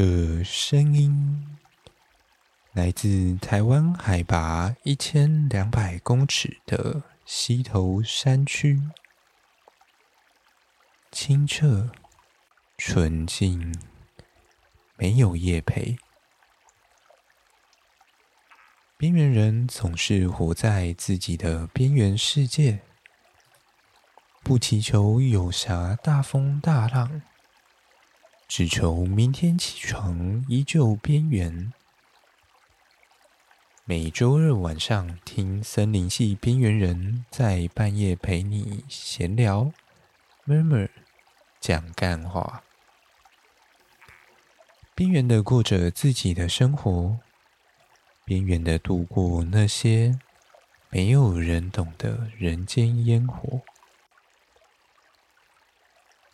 这声音来自台湾海拔一千两百公尺的溪头山区，清澈、纯净，没有业配。边缘人总是活在自己的边缘世界，不祈求有啥大风大浪。只求明天起床依旧边缘。每周日晚上听森林系边缘人，在半夜陪你闲聊，murmur 讲干话。边缘的过着自己的生活，边缘的度过那些没有人懂的人间烟火。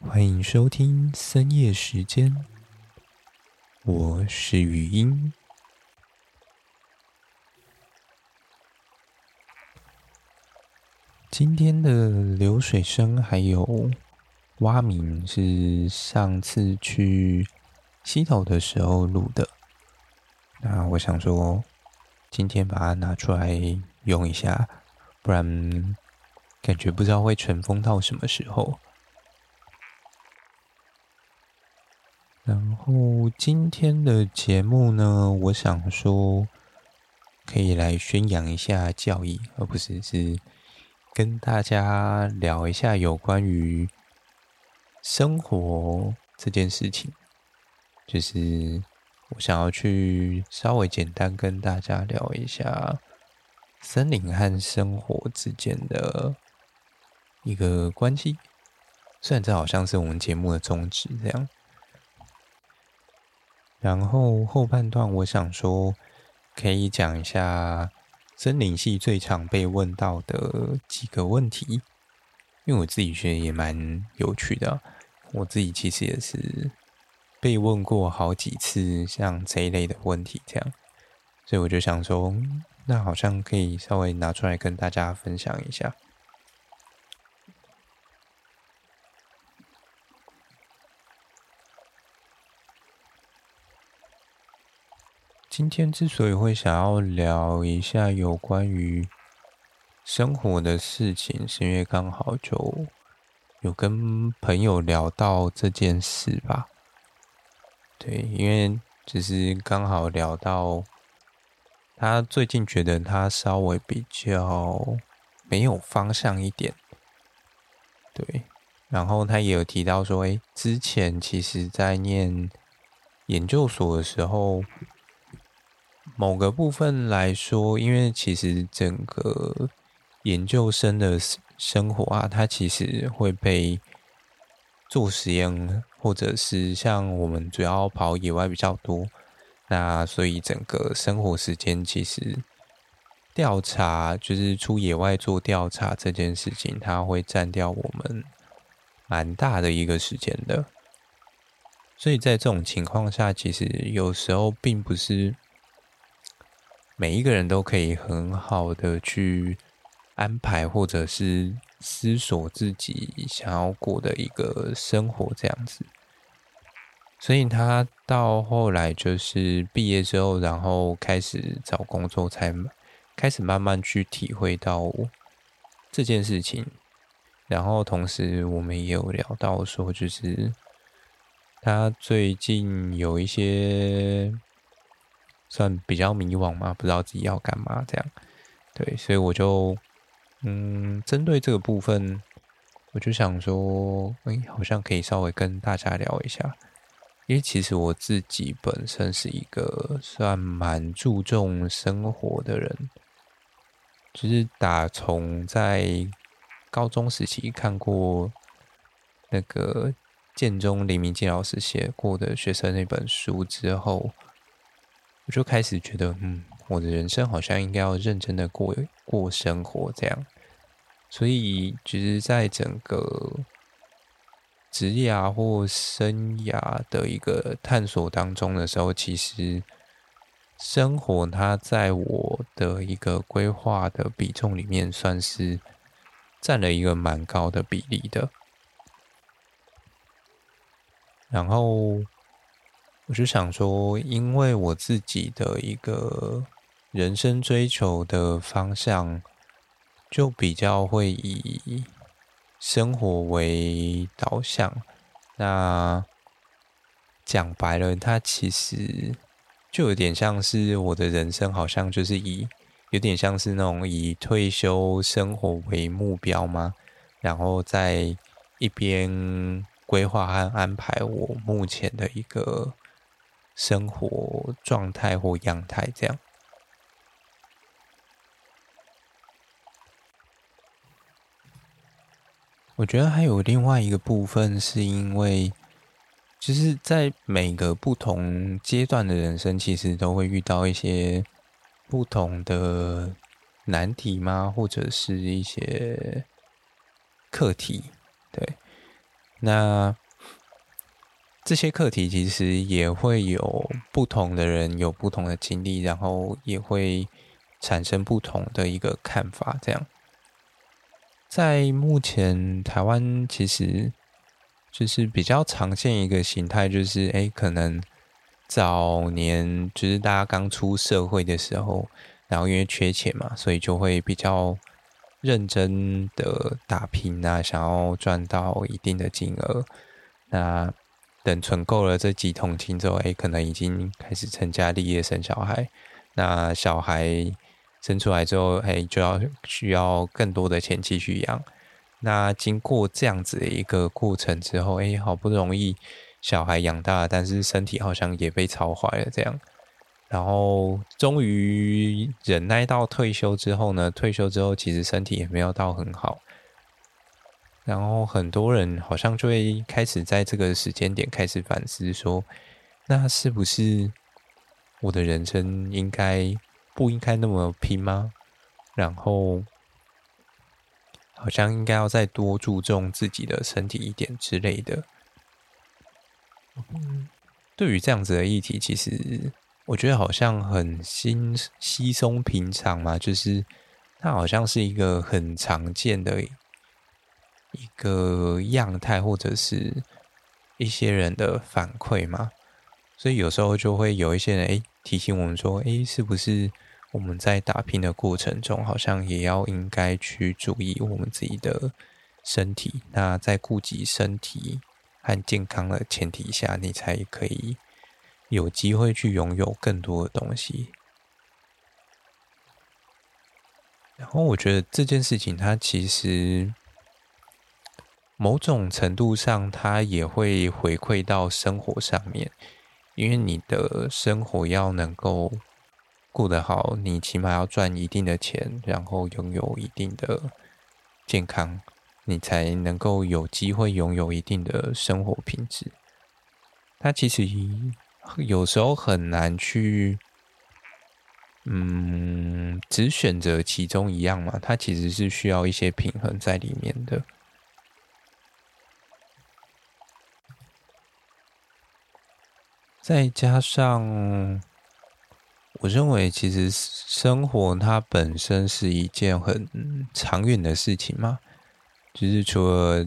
欢迎收听深夜时间，我是语音。今天的流水声还有蛙鸣是上次去溪头的时候录的，那我想说今天把它拿出来用一下，不然感觉不知道会尘封到什么时候。然后今天的节目呢，我想说可以来宣扬一下教义，而不是是跟大家聊一下有关于生活这件事情。就是我想要去稍微简单跟大家聊一下森林和生活之间的一个关系。虽然这好像是我们节目的宗旨这样。然后后半段，我想说，可以讲一下森林系最常被问到的几个问题，因为我自己觉得也蛮有趣的。我自己其实也是被问过好几次像这一类的问题，这样，所以我就想说，那好像可以稍微拿出来跟大家分享一下。今天之所以会想要聊一下有关于生活的事情，是因为刚好就有跟朋友聊到这件事吧。对，因为只是刚好聊到他最近觉得他稍微比较没有方向一点。对，然后他也有提到说，诶，之前其实在念研究所的时候。某个部分来说，因为其实整个研究生的生活啊，它其实会被做实验，或者是像我们主要跑野外比较多，那所以整个生活时间其实调查就是出野外做调查这件事情，它会占掉我们蛮大的一个时间的。所以在这种情况下，其实有时候并不是。每一个人都可以很好的去安排，或者是思索自己想要过的一个生活这样子。所以他到后来就是毕业之后，然后开始找工作，才开始慢慢去体会到这件事情。然后同时我们也有聊到说，就是他最近有一些。算比较迷惘嘛，不知道自己要干嘛这样，对，所以我就嗯，针对这个部分，我就想说，哎，好像可以稍微跟大家聊一下，因为其实我自己本身是一个算蛮注重生活的人，就是打从在高中时期看过那个建中林明基老师写过的学生那本书之后。我就开始觉得，嗯，我的人生好像应该要认真的过过生活这样。所以，其实，在整个职业啊或生涯的一个探索当中的时候，其实生活它在我的一个规划的比重里面，算是占了一个蛮高的比例的。然后。我就想说，因为我自己的一个人生追求的方向，就比较会以生活为导向。那讲白了，它其实就有点像是我的人生，好像就是以有点像是那种以退休生活为目标吗？然后在一边规划和安排我目前的一个生活状态或样态，这样。我觉得还有另外一个部分，是因为其实，在每个不同阶段的人生，其实都会遇到一些不同的难题吗？或者是一些。课题，对，那这些课题其实也会有不同的人有不同的经历，然后也会产生不同的一个看法。这样，在目前台湾，其实就是比较常见一个形态，就是哎，可能早年就是大家刚出社会的时候，然后因为缺钱嘛，所以就会比较。认真的打拼啊，想要赚到一定的金额。那等存够了这几桶金之后，哎，可能已经开始成家立业生小孩。那小孩生出来之后，哎，就要需要更多的钱继续养。那经过这样子的一个过程之后，哎，好不容易小孩养大，但是身体好像也被操坏了，这样。然后终于忍耐到退休之后呢，退休之后其实身体也没有到很好。然后很多人好像就会开始在这个时间点开始反思说，那是不是我的人生应该不应该那么拼吗？然后好像应该要再多注重自己的身体一点之类的。嗯，对于这样子的议题，其实。我觉得好像很轻稀松平常嘛，就是它好像是一个很常见的一个样态，或者是一些人的反馈嘛，所以有时候就会有一些人诶提醒我们说，诶是不是我们在打拼的过程中，好像也要应该去注意我们自己的身体？那在顾及身体和健康的前提下，你才可以。有机会去拥有更多的东西，然后我觉得这件事情，它其实某种程度上，它也会回馈到生活上面，因为你的生活要能够过得好，你起码要赚一定的钱，然后拥有一定的健康，你才能够有机会拥有一定的生活品质。它其实。有时候很难去，嗯，只选择其中一样嘛。它其实是需要一些平衡在里面的。再加上，我认为其实生活它本身是一件很长远的事情嘛，就是除了。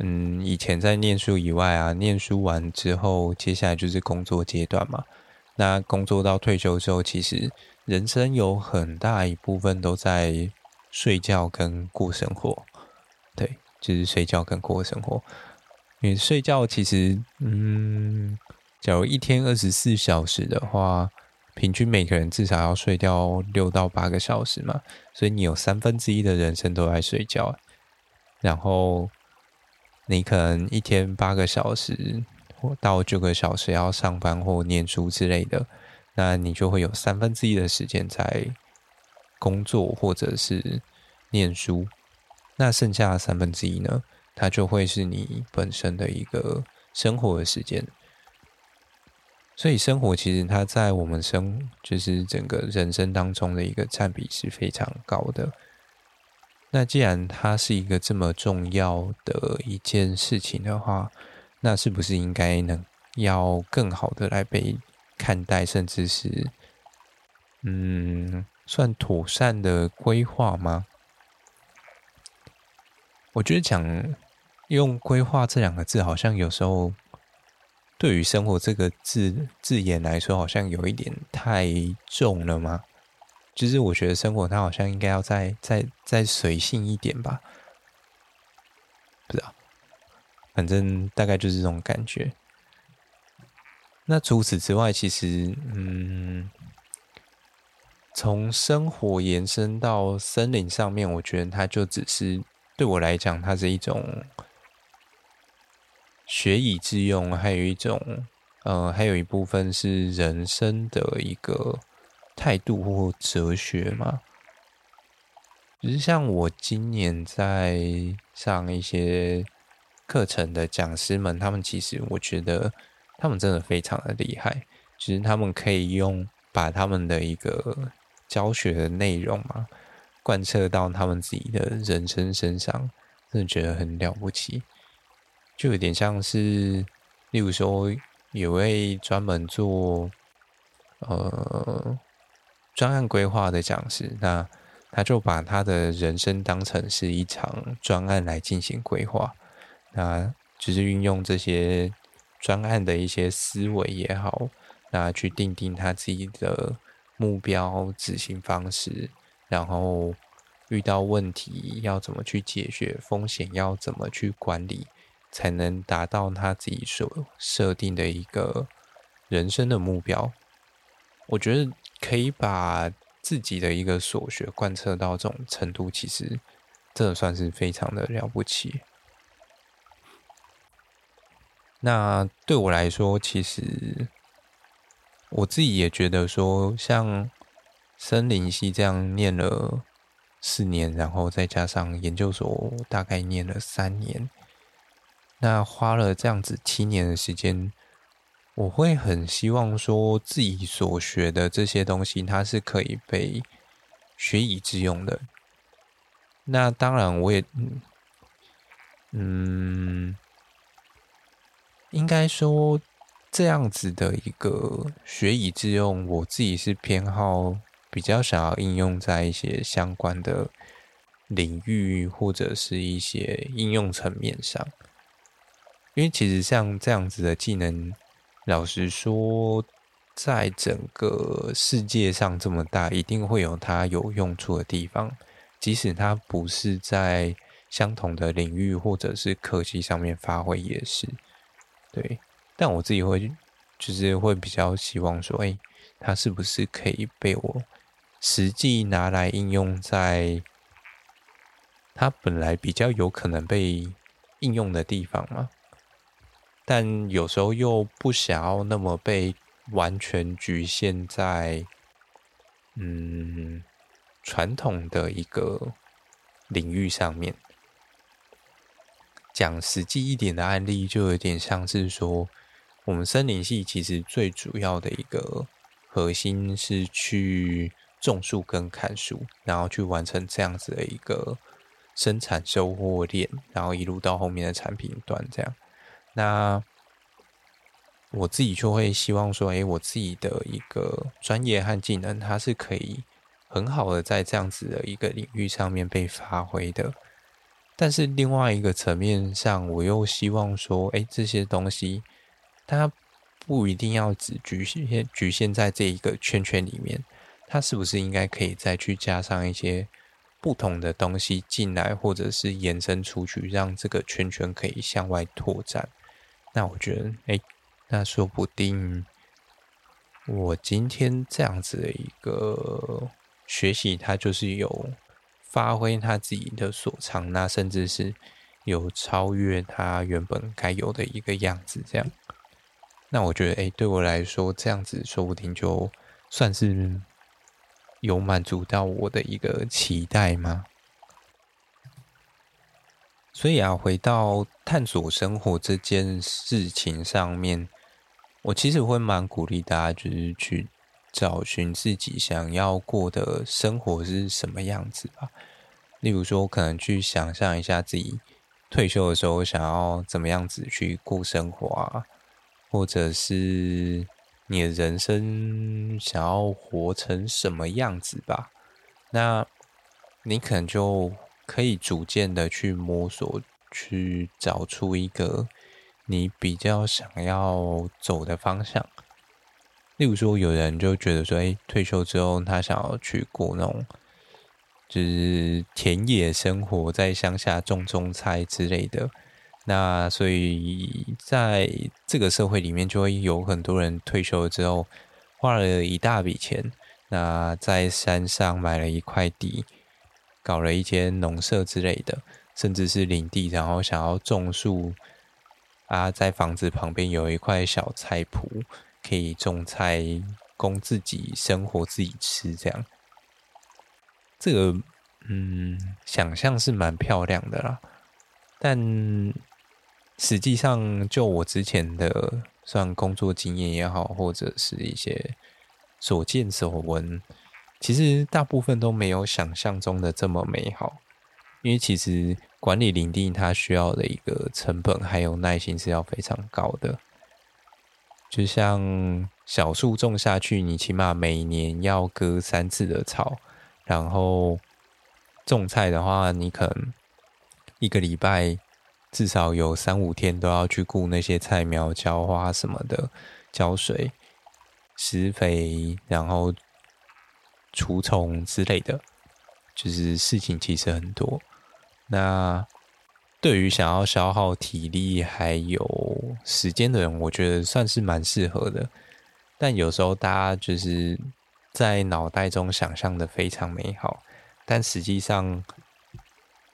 嗯，以前在念书以外啊，念书完之后，接下来就是工作阶段嘛。那工作到退休之后，其实人生有很大一部分都在睡觉跟过生活。对，就是睡觉跟过生活。因为睡觉其实，嗯，假如一天二十四小时的话，平均每个人至少要睡掉六到八个小时嘛。所以你有三分之一的人生都在睡觉，然后。你可能一天八个小时或到九个小时要上班或念书之类的，那你就会有三分之一的时间在工作或者是念书，那剩下的三分之一呢，它就会是你本身的一个生活的时间。所以生活其实它在我们生就是整个人生当中的一个占比是非常高的。那既然它是一个这么重要的一件事情的话，那是不是应该能要更好的来被看待，甚至是嗯，算妥善的规划吗？我觉得讲用规划这两个字，好像有时候对于生活这个字字眼来说，好像有一点太重了吗？就是我觉得生活它好像应该要再再再随性一点吧。不知道，反正大概就是这种感觉。那除此之外，其实嗯，从生活延伸到森林上面，我觉得它就只是对我来讲，它是一种。学以致用，还有一种，呃，还有一部分是人生的一个态度或哲学嘛。就是像我今年在上一些课程的讲师们，他们其实我觉得他们真的非常的厉害，就是他们可以用把他们的一个教学的内容嘛，贯彻到他们自己的人生身上，真的觉得很了不起。就有点像是，例如说，有位专门做呃专案规划的讲师，那他就把他的人生当成是一场专案来进行规划，那就是运用这些专案的一些思维也好，那去定定他自己的目标、执行方式，然后遇到问题要怎么去解决，风险要怎么去管理。才能达到他自己所设定的一个人生的目标。我觉得可以把自己的一个所学贯彻到这种程度，其实这算是非常的了不起。那对我来说，其实我自己也觉得说，像森林系这样念了四年，然后再加上研究所大概念了三年。那花了这样子七年的时间，我会很希望说自己所学的这些东西，它是可以被学以致用的。那当然，我也，嗯，应该说这样子的一个学以致用，我自己是偏好比较想要应用在一些相关的领域或者是一些应用层面上。因为其实像这样子的技能，老实说，在整个世界上这么大，一定会有它有用处的地方。即使它不是在相同的领域或者是科技上面发挥，也是对。但我自己会，就是会比较希望说，哎，它是不是可以被我实际拿来应用在它本来比较有可能被应用的地方吗？但有时候又不想要那么被完全局限在，嗯，传统的一个领域上面。讲实际一点的案例，就有点像是说，我们森林系其实最主要的一个核心是去种树跟砍树，然后去完成这样子的一个生产收获链，然后一路到后面的产品端这样。那我自己就会希望说，哎，我自己的一个专业和技能，它是可以很好的在这样子的一个领域上面被发挥的。但是另外一个层面上，我又希望说，哎，这些东西它不一定要只局限局限在这一个圈圈里面，它是不是应该可以再去加上一些不同的东西进来，或者是延伸出去，让这个圈圈可以向外拓展？那我觉得，哎，那说不定我今天这样子的一个学习，它就是有发挥他自己的所长，那甚至是有超越他原本该有的一个样子。这样，那我觉得，哎，对我来说，这样子说不定就算是有满足到我的一个期待吗？所以啊，回到探索生活这件事情上面，我其实会蛮鼓励大家，就是去找寻自己想要过的生活是什么样子吧。例如说，可能去想象一下自己退休的时候想要怎么样子去过生活啊，或者是你的人生想要活成什么样子吧。那你可能就。可以逐渐的去摸索，去找出一个你比较想要走的方向。例如说，有人就觉得说，哎，退休之后他想要去过那种就是田野生活，在乡下种种菜之类的。那所以在这个社会里面，就会有很多人退休之后花了一大笔钱，那在山上买了一块地，搞了一间农舍之类的。甚至是领地，然后想要种树啊，在房子旁边有一块小菜圃，可以种菜供自己生活、自己吃。这样，这个嗯，想象是蛮漂亮的啦。但实际上，就我之前的算工作经验也好，或者是一些所见所闻，其实大部分都没有想象中的这么美好。因为其实管理林地，它需要的一个成本还有耐心是要非常高的。就像小树种下去，你起码每年要割三次的草，然后种菜的话，你可能一个礼拜至少有三五天都要去顾那些菜苗、浇花什么的、浇水、施肥，然后除虫之类的，就是事情其实很多。那对于想要消耗体力还有时间的人，我觉得算是蛮适合的。但有时候大家就是在脑袋中想象的非常美好，但实际上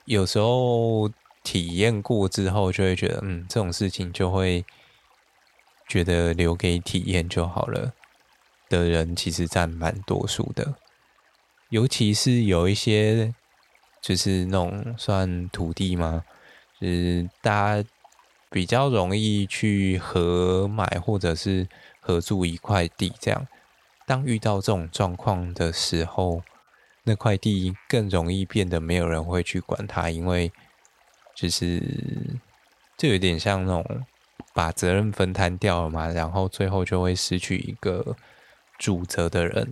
有时候体验过之后，就会觉得，嗯，这种事情就会觉得留给体验就好了的人，其实占蛮多数的，尤其是有一些。就是那种算土地吗？就是大家比较容易去合买或者是合住一块地，这样。当遇到这种状况的时候，那块地更容易变得没有人会去管它，因为就是就有点像那种把责任分摊掉了嘛，然后最后就会失去一个主责的人。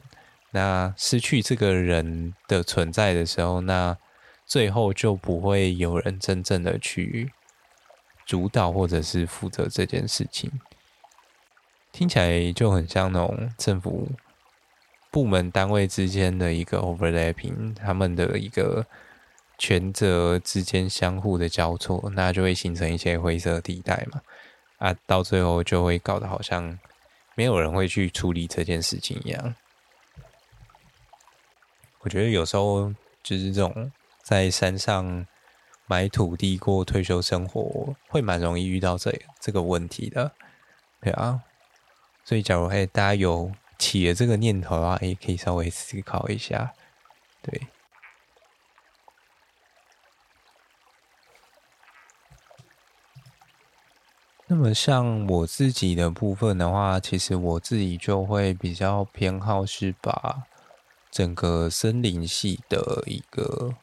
那失去这个人的存在的时候，那最后就不会有人真正的去主导或者是负责这件事情，听起来就很像那种政府部门单位之间的一个 overlapping，他们的一个权责之间相互的交错，那就会形成一些灰色地带嘛。啊，到最后就会搞得好像没有人会去处理这件事情一样。我觉得有时候就是这种。在山上买土地过退休生活，会蛮容易遇到这这个问题的，对啊。所以，假如哎大家有起了这个念头的话，也，可以稍微思考一下，对。那么，像我自己的部分的话，其实我自己就会比较偏好是把整个森林系的一个。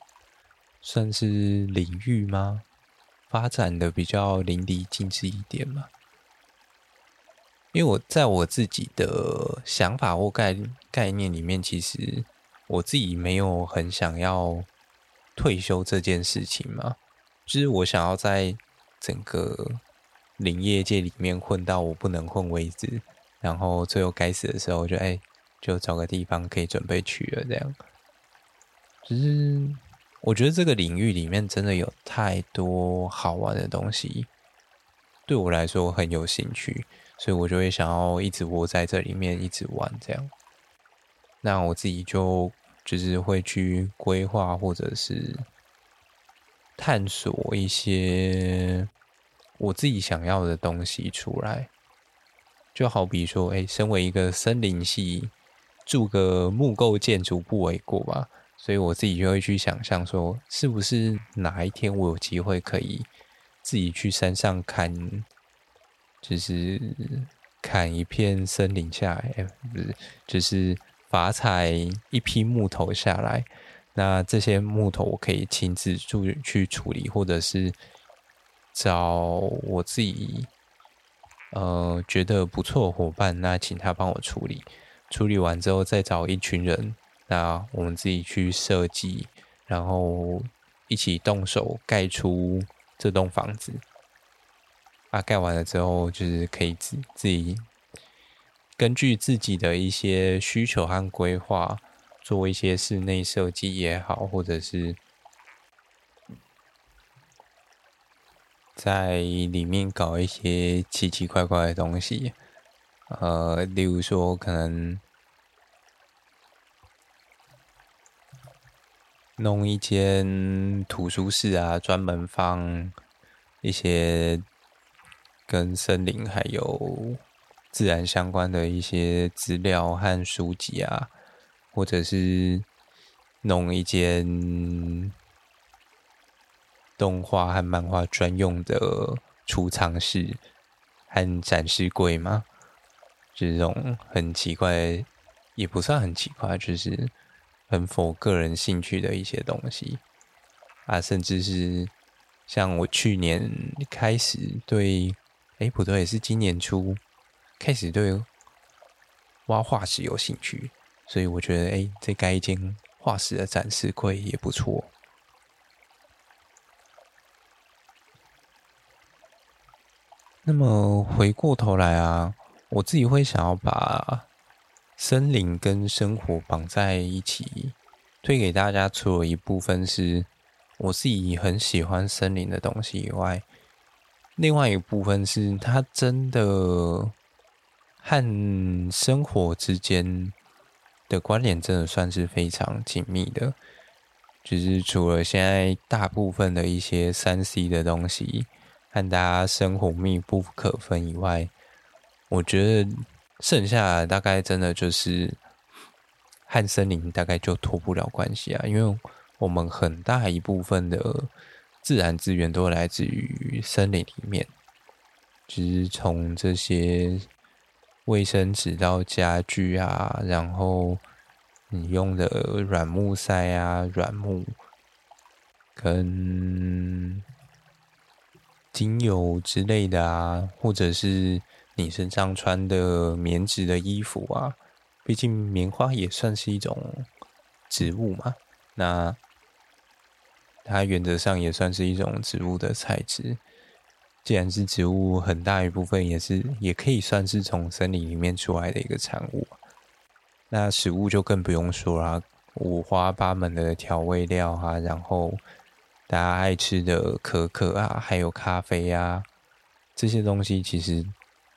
算是领域吗？发展的比较淋漓尽致一点嘛？因为我在我自己的想法或概概念里面，其实我自己没有很想要退休这件事情嘛。就是我想要在整个林业界里面混到我不能混为止，然后最后该死的时候就哎，就找个地方可以准备去了这样。只是。我觉得这个领域里面真的有太多好玩的东西，对我来说很有兴趣，所以我就会想要一直窝在这里面一直玩这样。那我自己就就是会去规划或者是探索一些我自己想要的东西出来，就好比说，哎，身为一个森林系，住个木构建筑不为过吧。所以我自己就会去想象说，是不是哪一天我有机会可以自己去山上砍，就是砍一片森林下来，不是，就是伐采一批木头下来。那这些木头我可以亲自去去处理，或者是找我自己呃觉得不错的伙伴，那请他帮我处理。处理完之后，再找一群人。那我们自己去设计，然后一起动手盖出这栋房子。啊，盖完了之后就是可以自自己根据自己的一些需求和规划，做一些室内设计也好，或者是在里面搞一些奇奇怪怪的东西，呃，例如说可能。弄一间图书室啊，专门放一些跟森林还有自然相关的一些资料和书籍啊，或者是弄一间动画和漫画专用的储藏室和展示柜嘛，就是是这种很奇怪，也不算很奇怪，就是。很符合个人兴趣的一些东西啊，甚至是像我去年开始对，哎，不对，是今年初开始对挖化石有兴趣，所以我觉得，哎，这盖一间化石的展示柜也不错。那么回过头来啊，我自己会想要把。森林跟生活绑在一起，推给大家。除了一部分是我自己很喜欢森林的东西以外，另外一部分是它真的和生活之间的关联，真的算是非常紧密的。就是除了现在大部分的一些三 C 的东西和大家生活密不可分以外，我觉得。剩下大概真的就是和森林大概就脱不了关系啊，因为我们很大一部分的自然资源都来自于森林里面，就是从这些卫生纸到家具啊，然后你用的软木塞啊、软木跟精油之类的啊，或者是。你身上穿的棉质的衣服啊，毕竟棉花也算是一种植物嘛，那它原则上也算是一种植物的材质。既然是植物，很大一部分也是也可以算是从森林里面出来的一个产物。那食物就更不用说啦，五花八门的调味料啊，然后大家爱吃的可可啊，还有咖啡啊，这些东西其实。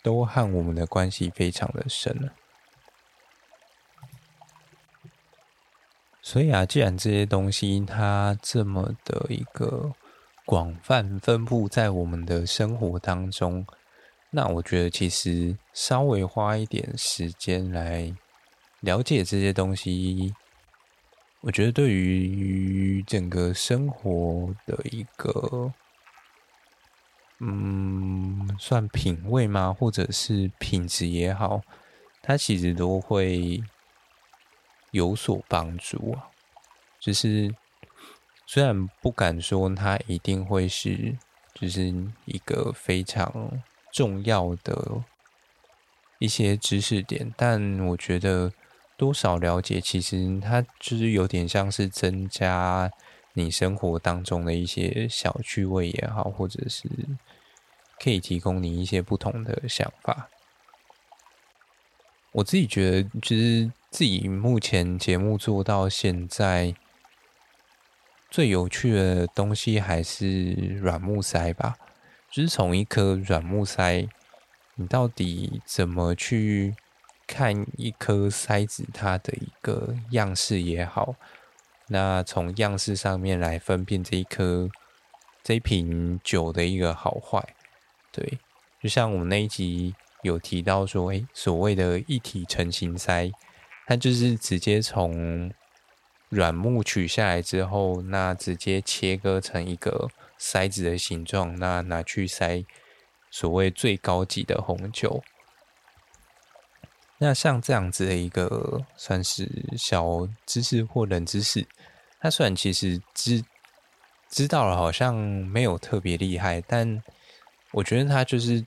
都和我们的关系非常的深了，所以啊，既然这些东西它这么的一个广泛分布在我们的生活当中，那我觉得其实稍微花一点时间来了解这些东西，我觉得对于整个生活的一个。嗯，算品味吗？或者是品质也好，它其实都会有所帮助啊。就是虽然不敢说它一定会是，就是一个非常重要的一些知识点，但我觉得多少了解，其实它就是有点像是增加你生活当中的一些小趣味也好，或者是。可以提供你一些不同的想法。我自己觉得，就是自己目前节目做到现在最有趣的东西还是软木塞吧。就是从一颗软木塞，你到底怎么去看一颗塞子，它的一个样式也好，那从样式上面来分辨这一颗这一瓶酒的一个好坏。对，就像我们那一集有提到说，哎，所谓的一体成型塞，它就是直接从软木取下来之后，那直接切割成一个塞子的形状，那拿去塞所谓最高级的红酒。那像这样子的一个算是小知识或冷知识，它虽然其实知知道了，好像没有特别厉害，但。我觉得它就是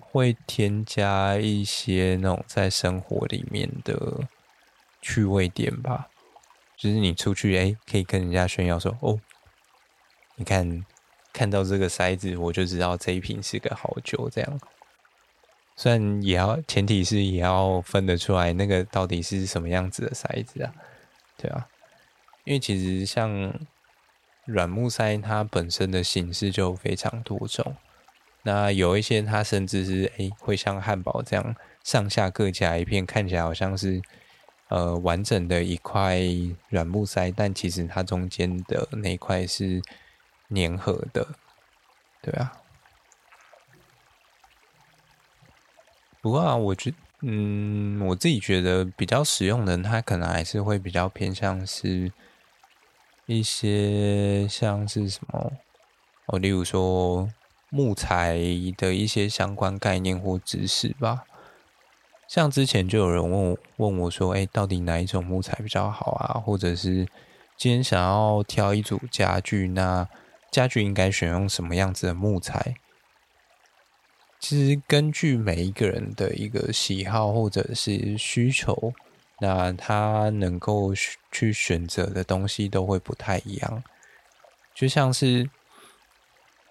会添加一些那种在生活里面的趣味点吧，就是你出去哎，可以跟人家炫耀说哦，你看看到这个筛子，我就知道这一瓶是个好酒。这样，虽然也要前提是也要分得出来那个到底是什么样子的筛子啊，对啊，因为其实像软木塞，它本身的形式就非常多种。那有一些它甚至是诶会像汉堡这样上下各夹一片，看起来好像是呃完整的一块软木塞，但其实它中间的那块是粘合的，对啊。不过啊，我觉嗯我自己觉得比较实用的，它可能还是会比较偏向是一些像是什么哦，例如说。木材的一些相关概念或知识吧，像之前就有人问我问我说：“哎，到底哪一种木材比较好啊？”或者是今天想要挑一组家具，那家具应该选用什么样子的木材？其实根据每一个人的一个喜好或者是需求，那他能够去选择的东西都会不太一样，就像是。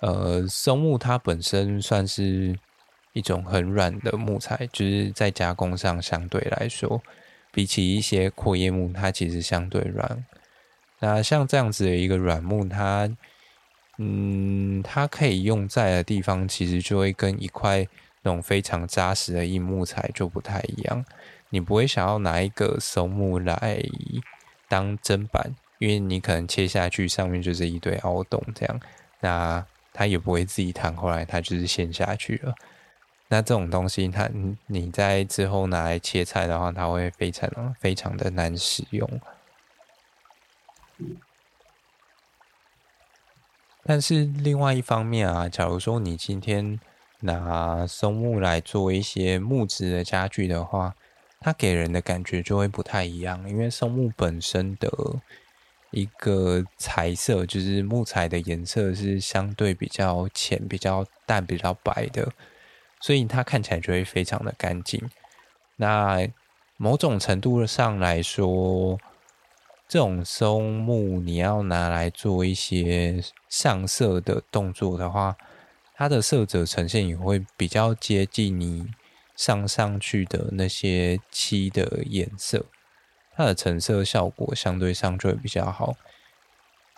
呃，松木它本身算是一种很软的木材，就是在加工上相对来说，比起一些阔叶木，它其实相对软。那像这样子的一个软木，它，嗯，它可以用在的地方，其实就会跟一块那种非常扎实的硬木材就不太一样。你不会想要拿一个松木来当砧板，因为你可能切下去上面就是一堆凹洞这样。那它也不会自己弹回来，它就是陷下去了。那这种东西，它你在之后拿来切菜的话，它会非常非常的难使用。但是另外一方面啊，假如说你今天拿松木来做一些木质的家具的话，它给人的感觉就会不太一样，因为松木本身的。一个材色，就是木材的颜色是相对比较浅、比较淡、比较白的，所以它看起来就会非常的干净。那某种程度上来说，这种松木你要拿来做一些上色的动作的话，它的色泽呈现也会比较接近你上上去的那些漆的颜色。它的成色效果相对上就会比较好，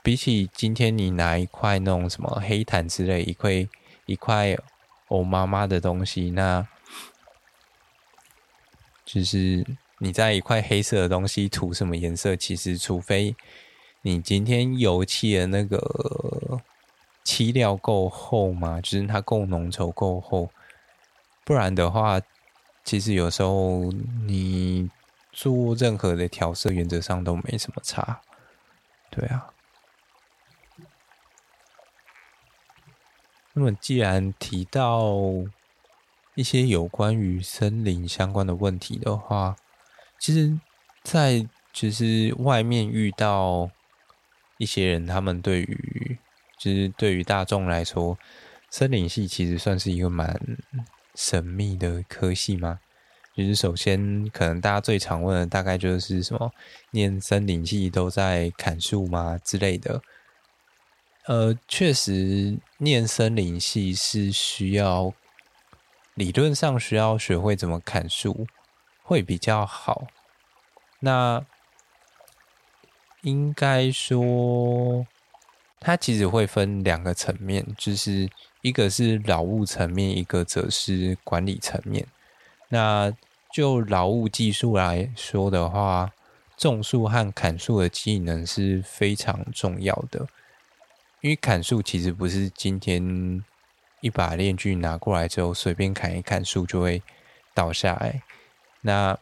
比起今天你拿一块那种什么黑毯之类一块一块欧妈妈的东西，那就是你在一块黑色的东西涂什么颜色，其实除非你今天油漆的那个漆料够厚嘛，就是它够浓稠够厚，不然的话，其实有时候你。做任何的调色，原则上都没什么差，对啊。那么，既然提到一些有关于森林相关的问题的话，其实，在其实外面遇到一些人，他们对于，就是对于大众来说，森林系其实算是一个蛮神秘的科系吗？就是首先，可能大家最常问的大概就是什么，念森林系都在砍树吗之类的。呃，确实念森林系是需要，理论上需要学会怎么砍树会比较好。那应该说，它其实会分两个层面，就是一个是劳务层面，一个则是管理层面。那就劳务技术来说的话，种树和砍树的技能是非常重要的。因为砍树其实不是今天一把链锯拿过来之后随便砍一砍树就会倒下来。那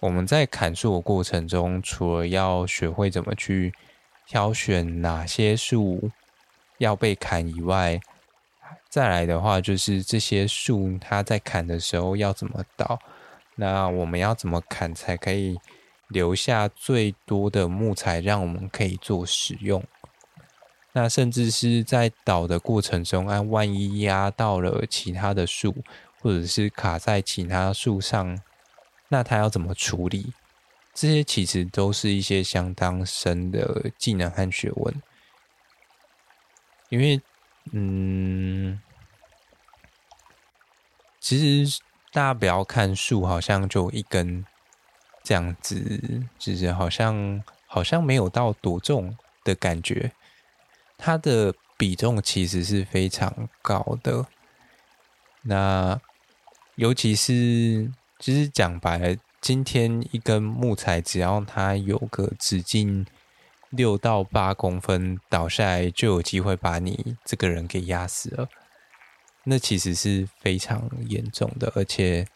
我们在砍树的过程中，除了要学会怎么去挑选哪些树要被砍以外，再来的话，就是这些树它在砍的时候要怎么倒，那我们要怎么砍才可以留下最多的木材，让我们可以做使用？那甚至是在倒的过程中，啊，万一压到了其他的树，或者是卡在其他树上，那它要怎么处理？这些其实都是一些相当深的技能和学问，因为。嗯，其实大家不要看树，好像就一根这样子，就是好像好像没有到多重的感觉，它的比重其实是非常高的。那尤其是，其实讲白了，今天一根木材，只要它有个直径。六到八公分倒下来，就有机会把你这个人给压死了。那其实是非常严重的，而且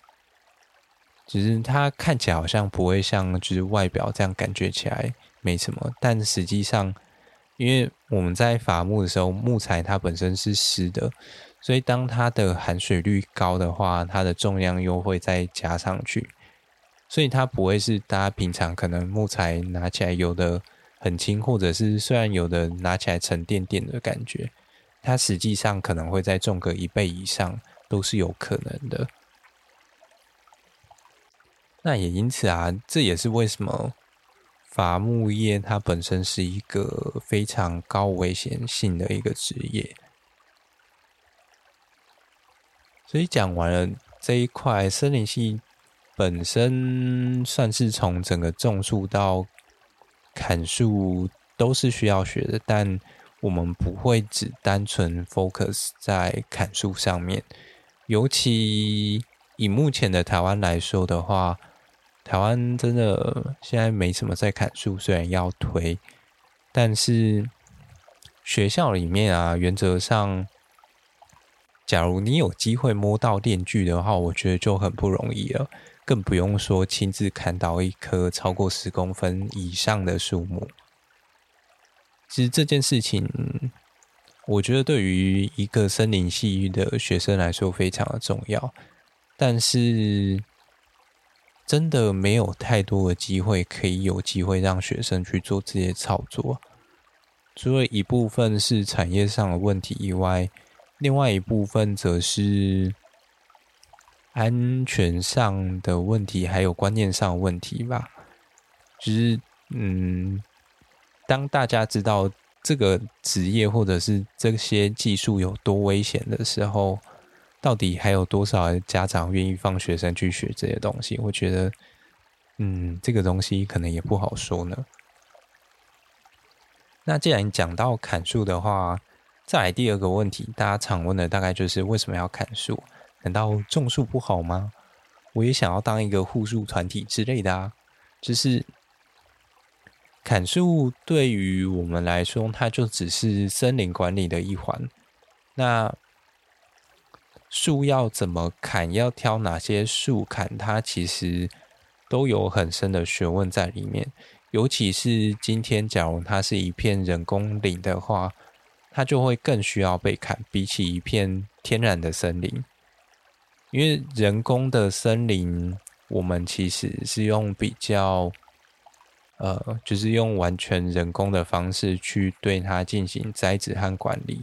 只是它看起来好像不会像就是外表这样感觉起来没什么，但实际上，因为我们在伐木的时候，木材它本身是湿的，所以当它的含水率高的话，它的重量又会再加上去，所以它不会是大家平常可能木材拿起来有的。很轻，或者是虽然有的拿起来沉甸甸的感觉，它实际上可能会再重个一倍以上，都是有可能的。那也因此啊，这也是为什么伐木业它本身是一个非常高危险性的一个职业。所以讲完了这一块，森林系本身算是从整个种树到砍树都是需要学的，但我们不会只单纯 focus 在砍树上面。尤其以目前的台湾来说的话，台湾真的现在没什么在砍树，虽然要推，但是学校里面啊，原则上，假如你有机会摸到电锯的话，我觉得就很不容易了。更不用说亲自砍倒一棵超过十公分以上的树木。其实这件事情，我觉得对于一个森林系的学生来说非常的重要，但是真的没有太多的机会可以有机会让学生去做这些操作。除了一部分是产业上的问题以外，另外一部分则是。安全上的问题，还有观念上的问题吧。就是，嗯，当大家知道这个职业或者是这些技术有多危险的时候，到底还有多少家长愿意放学生去学这些东西？我觉得，嗯，这个东西可能也不好说呢。那既然讲到砍树的话，再来第二个问题，大家常问的大概就是为什么要砍树？难道种树不好吗？我也想要当一个护树团体之类的啊。就是砍树对于我们来说，它就只是森林管理的一环。那树要怎么砍，要挑哪些树砍，它其实都有很深的学问在里面。尤其是今天，假如它是一片人工林的话，它就会更需要被砍，比起一片天然的森林。因为人工的森林，我们其实是用比较，呃，就是用完全人工的方式去对它进行栽植和管理，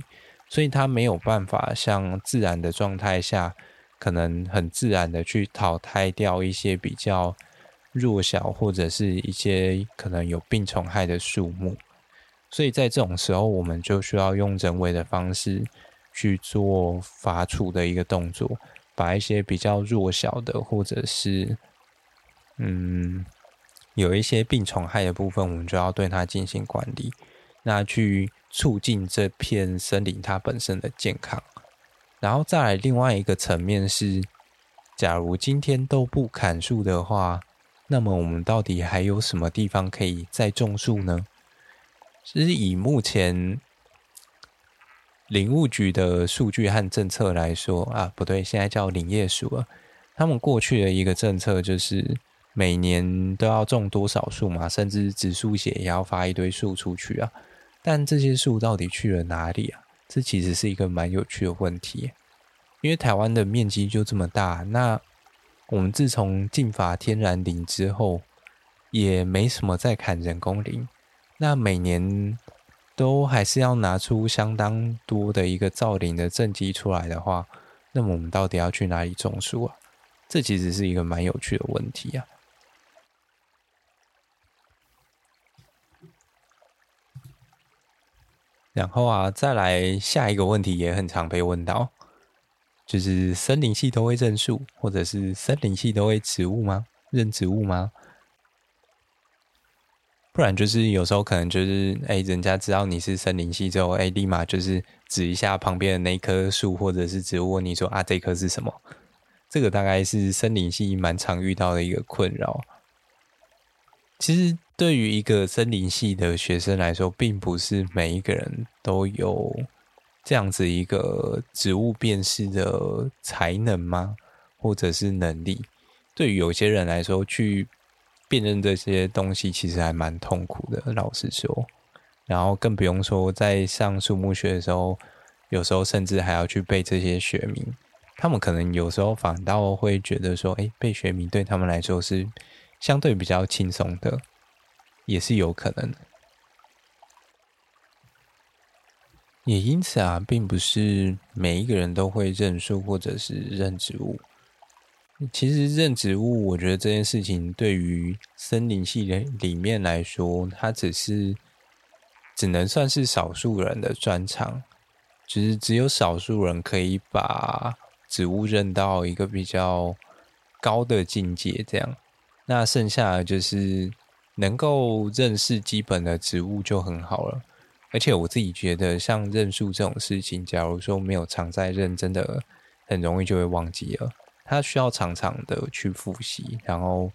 所以它没有办法像自然的状态下，可能很自然的去淘汰掉一些比较弱小或者是一些可能有病虫害的树木，所以在这种时候，我们就需要用人为的方式去做伐除的一个动作。把一些比较弱小的，或者是嗯，有一些病虫害的部分，我们就要对它进行管理，那去促进这片森林它本身的健康。然后再来另外一个层面是，假如今天都不砍树的话，那么我们到底还有什么地方可以再种树呢？其实以目前。林务局的数据和政策来说啊，不对，现在叫林业署了。他们过去的一个政策就是每年都要种多少树嘛，甚至植树节也要发一堆树出去啊。但这些树到底去了哪里啊？这其实是一个蛮有趣的问题。因为台湾的面积就这么大，那我们自从禁伐天然林之后，也没什么在砍人工林。那每年。都还是要拿出相当多的一个造林的政绩出来的话，那么我们到底要去哪里种树啊？这其实是一个蛮有趣的问题啊。然后啊，再来下一个问题也很常被问到，就是森林系都会认树，或者是森林系都会植物吗？认植物吗？不然就是有时候可能就是，哎，人家知道你是森林系之后，哎，立马就是指一下旁边的那棵树或者是植物，你说啊，这棵是什么？这个大概是森林系蛮常遇到的一个困扰。其实。对于一个森林系的学生来说，并不是每一个人都有这样子一个植物辨识的才能吗？或者是能力？对于有些人来说，去辨认这些东西，其实还蛮痛苦的。老实说，然后更不用说在上树木学的时候，有时候甚至还要去背这些学名。他们可能有时候反倒会觉得说，诶，背学名对他们来说是相对比较轻松的。也是有可能的，也因此啊，并不是每一个人都会认树或者是认植物。其实认植物，我觉得这件事情对于森林系的里面来说，它只是只能算是少数人的专长，就是只有少数人可以把植物认到一个比较高的境界，这样。那剩下的就是。能够认识基本的植物就很好了，而且我自己觉得，像认树这种事情，假如说没有常在认，真的很容易就会忘记了。它需要常常的去复习，然后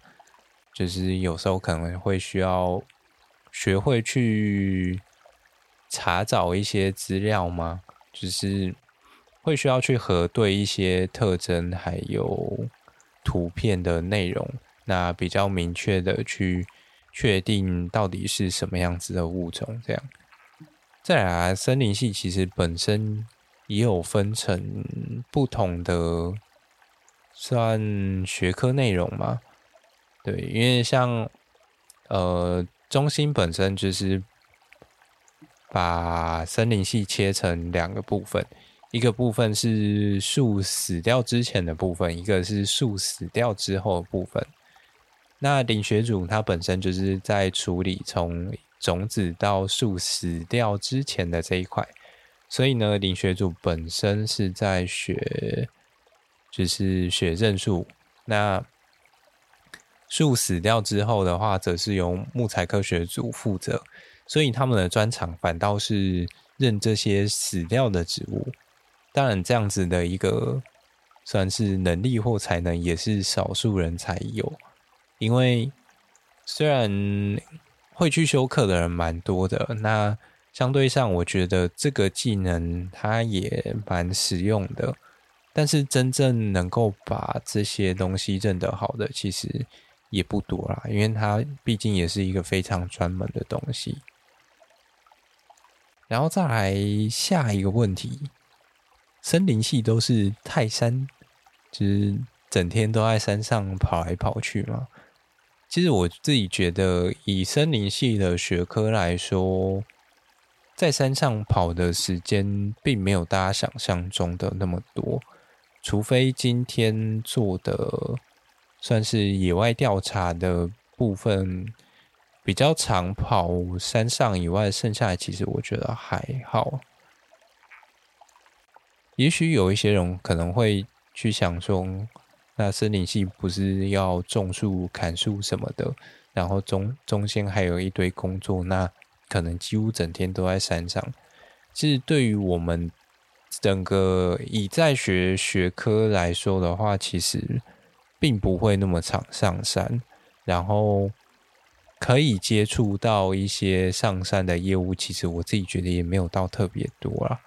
就是有时候可能会需要学会去查找一些资料吗？就是会需要去核对一些特征，还有图片的内容，那比较明确的去。确定到底是什么样子的物种，这样。再来啊，森林系其实本身也有分成不同的算学科内容嘛。对，因为像呃中心本身就是把森林系切成两个部分，一个部分是树死掉之前的部分，一个是树死掉之后的部分。那林学组它本身就是在处理从种子到树死掉之前的这一块，所以呢，林学组本身是在学，就是学认树。那树死掉之后的话，则是由木材科学组负责，所以他们的专长反倒是认这些死掉的植物。当然，这样子的一个算是能力或才能，也是少数人才有。因为虽然会去修课的人蛮多的，那相对上我觉得这个技能它也蛮实用的，但是真正能够把这些东西认得好的，其实也不多啦，因为它毕竟也是一个非常专门的东西。然后再来下一个问题，森林系都是泰山，就是整天都在山上跑来跑去嘛。其实我自己觉得，以森林系的学科来说，在山上跑的时间并没有大家想象中的那么多。除非今天做的算是野外调查的部分比较常跑山上以外，剩下的其实我觉得还好。也许有一些人可能会去想说。那森林系不是要种树、砍树什么的，然后中中间还有一堆工作，那可能几乎整天都在山上。其实对于我们整个以在学学科来说的话，其实并不会那么常上山，然后可以接触到一些上山的业务，其实我自己觉得也没有到特别多啦。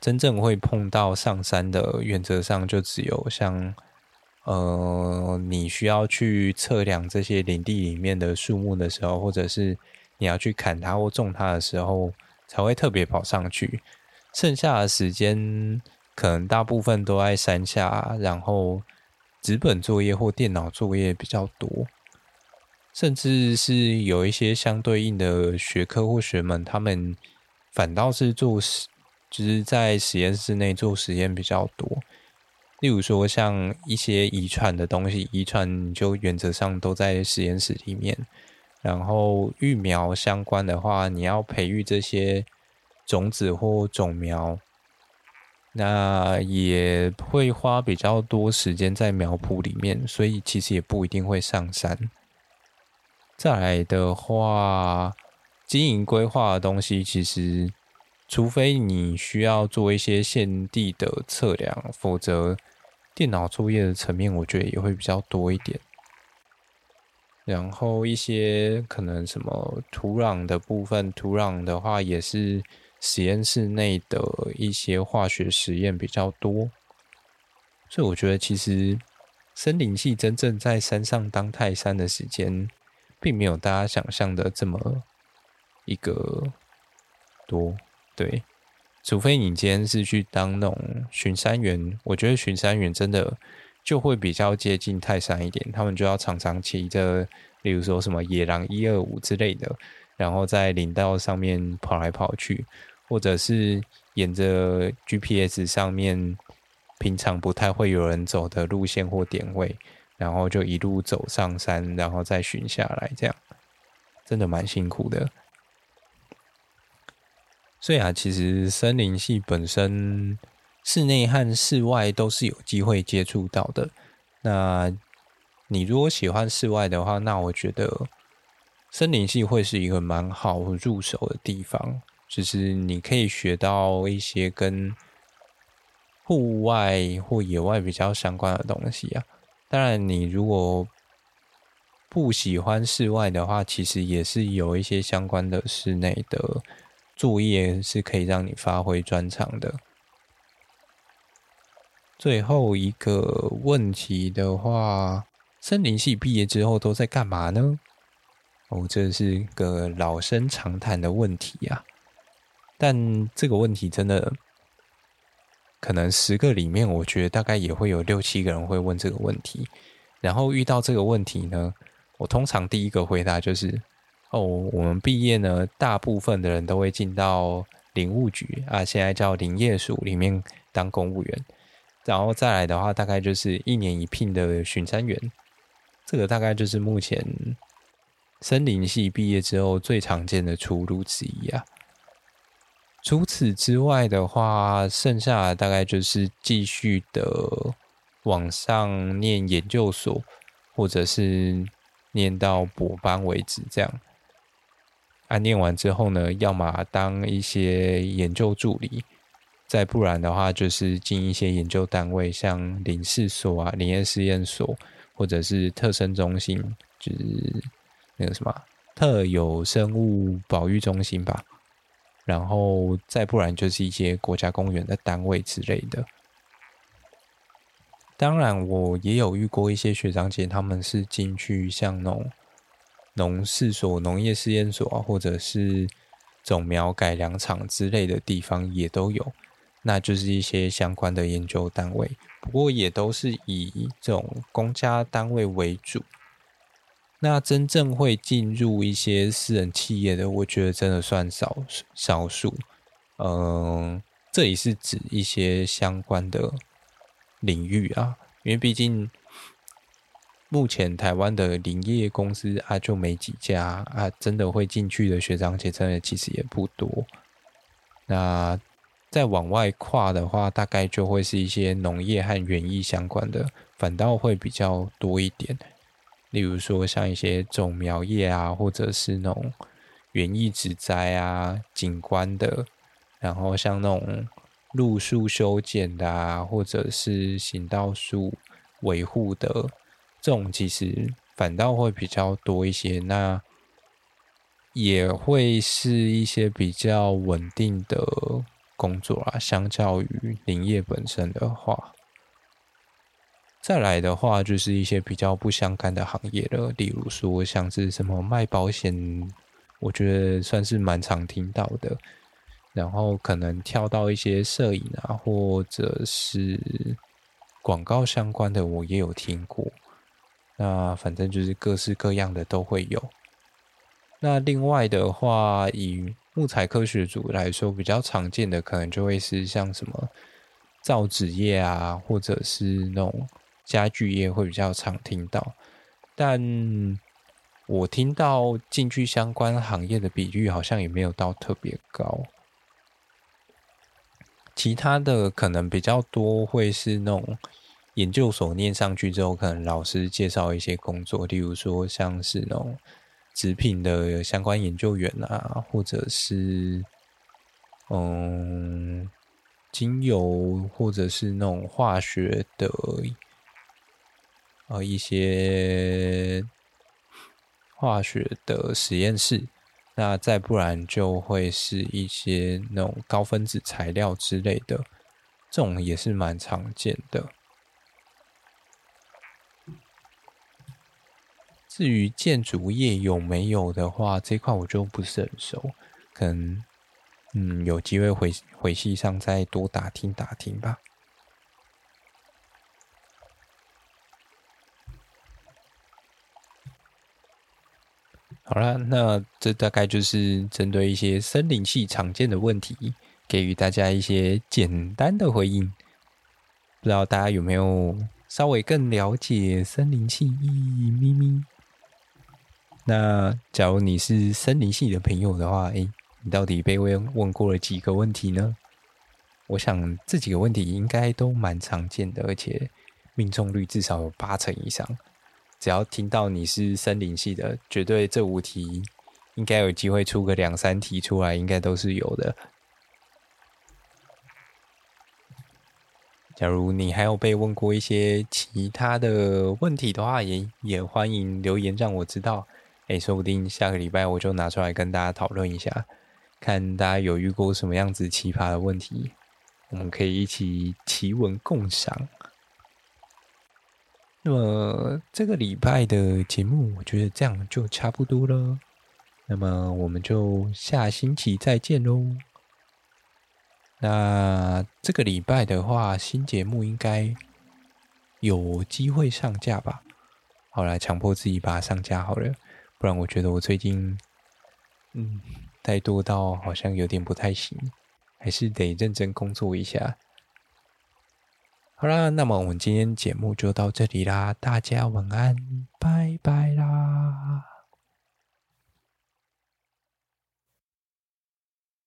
真正会碰到上山的，原则上就只有像，呃，你需要去测量这些林地里面的树木的时候，或者是你要去砍它或种它的时候，才会特别跑上去。剩下的时间，可能大部分都在山下，然后纸本作业或电脑作业比较多，甚至是有一些相对应的学科或学门，他们反倒是做。就是在实验室内做实验比较多，例如说像一些遗传的东西，遗传就原则上都在实验室里面。然后育苗相关的话，你要培育这些种子或种苗，那也会花比较多时间在苗圃里面，所以其实也不一定会上山。再来的话，经营规划的东西，其实除非你需要做一些现地的测量，否则电脑作业的层面，我觉得也会比较多一点。然后一些可能什么土壤的部分，土壤的话也是实验室内的一些化学实验比较多，所以我觉得其实森林系真正在山上当泰山的时间，并没有大家想象的这么一个多。对，除非你今天是去当那种巡山员，我觉得巡山员真的。就会比较接近泰山一点，他们就要常常骑着，例如说什么野狼一二五之类的，然后在林道上面跑来跑去，或者是沿着 GPS 上面平常不太会有人走的路线或点位，然后就一路走上山，然后再巡下来，这样真的蛮辛苦的。所以啊，其实森林系本身。室内和室外都是有机会接触到的。那你如果喜欢室外的话，那我觉得森林系会是一个蛮好入手的地方，就是你可以学到一些跟户外或野外比较相关的东西啊。当然，你如果不喜欢室外的话，其实也是有一些相关的室内的作业是可以让你发挥专长的。最后一个问题的话，森林系毕业之后都在干嘛呢？哦，这是个老生常谈的问题啊。但这个问题真的，可能十个里面，我觉得大概也会有六七个人会问这个问题。然后遇到这个问题呢，我通常第一个回答就是：哦，我们毕业呢，大部分的人都会进到林务局啊，现在叫林业署里面当公务员。然后再来的话，大概就是一年一聘的巡山员，这个大概就是目前森林系毕业之后最常见的出路之一啊。除此之外的话，剩下的大概就是继续的往上念研究所，或者是念到博班为止，这样。啊，念完之后呢，要么当一些研究助理。再不然的话，就是进一些研究单位，像林试所啊、林业试验所，或者是特生中心，就是那个什么特有生物保育中心吧。然后再不然就是一些国家公园的单位之类的。当然，我也有遇过一些学长姐，他们是进去像那种农事所、农业试验所啊，或者是种苗改良场之类的地方，也都有。那就是一些相关的研究单位，不过也都是以这种公家单位为主。那真正会进入一些私人企业的，我觉得真的算少少数。嗯，这里是指一些相关的领域啊，因为毕竟目前台湾的林业公司啊就没几家啊，真的会进去的学长姐真的其实也不多。那。再往外跨的话，大概就会是一些农业和园艺相关的，反倒会比较多一点。例如说，像一些种苗业啊，或者是那种园艺植栽啊、景观的，然后像那种路树修剪的啊，或者是行道树维护的，这种其实反倒会比较多一些。那也会是一些比较稳定的。工作啊，相较于林业本身的话，再来的话就是一些比较不相干的行业了，例如说像是什么卖保险，我觉得算是蛮常听到的。然后可能跳到一些摄影啊，或者是广告相关的，我也有听过。那反正就是各式各样的都会有。那另外的话，以木材科学组来说，比较常见的可能就会是像什么造纸业啊，或者是那种家具业会比较常听到。但我听到进去相关行业的比率好像也没有到特别高。其他的可能比较多会是那种研究所念上去之后，可能老师介绍一些工作，例如说像是那种纸品的相关研究员啊，或者是嗯精油，或者是那种化学的呃一些化学的实验室。那再不然就会是一些那种高分子材料之类的，这种也是蛮常见的。至于建筑业有没有的话，这块我就不是很熟，可能嗯有机会回回系上再多打听打听吧。好了，那这大概就是针对一些森林系常见的问题，给予大家一些简单的回应。不知道大家有没有稍微更了解森林系？咪咪。那假如你是森林系的朋友的话，哎，你到底被问问过了几个问题呢？我想这几个问题应该都蛮常见的，而且命中率至少有八成以上。只要听到你是森林系的，绝对这五题应该有机会出个两三题出来，应该都是有的。假如你还有被问过一些其他的问题的话，也也欢迎留言让我知道。哎，说不定下个礼拜我就拿出来跟大家讨论一下，看大家有遇过什么样子奇葩的问题，我们可以一起奇闻共赏。那么这个礼拜的节目，我觉得这样就差不多了。那么我们就下星期再见喽。那这个礼拜的话，新节目应该有机会上架吧？好，来强迫自己把它上架好了，不然我觉得我最近嗯太多到好像有点不太行，还是得认真工作一下。好啦，那么我们今天节目就到这里啦，大家晚安，拜拜啦。